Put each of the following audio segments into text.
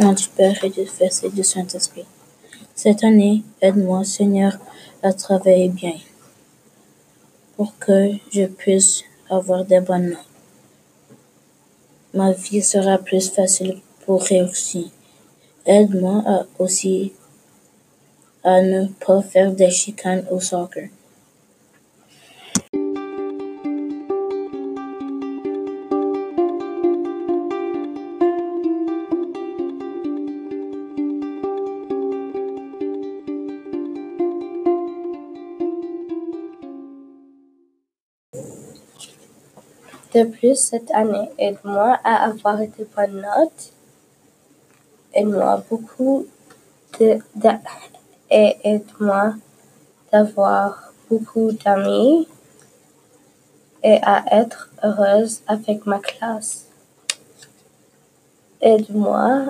du Père et du Fils et du Saint-Esprit. Cette année, aide-moi, Seigneur, à travailler bien pour que je puisse avoir des bonnes notes. Ma vie sera plus facile pour réussir. Aide-moi aussi à ne pas faire des chicanes au soccer. De plus, cette année, aide-moi à avoir de bonnes notes. Aide-moi beaucoup de, et aide-moi d'avoir beaucoup d'amis et à être heureuse avec ma classe. Aide-moi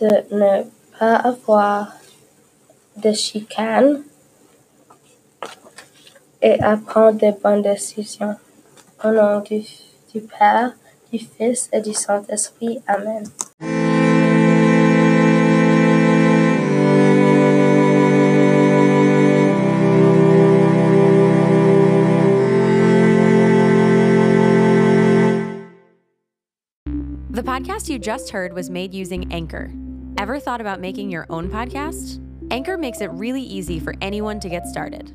de ne pas avoir de chicanes et à prendre de bonnes décisions. Au nom du, du Père, du Fils et du Saint-Esprit. Amen. The podcast you just heard was made using Anchor. Ever thought about making your own podcast? Anchor makes it really easy for anyone to get started.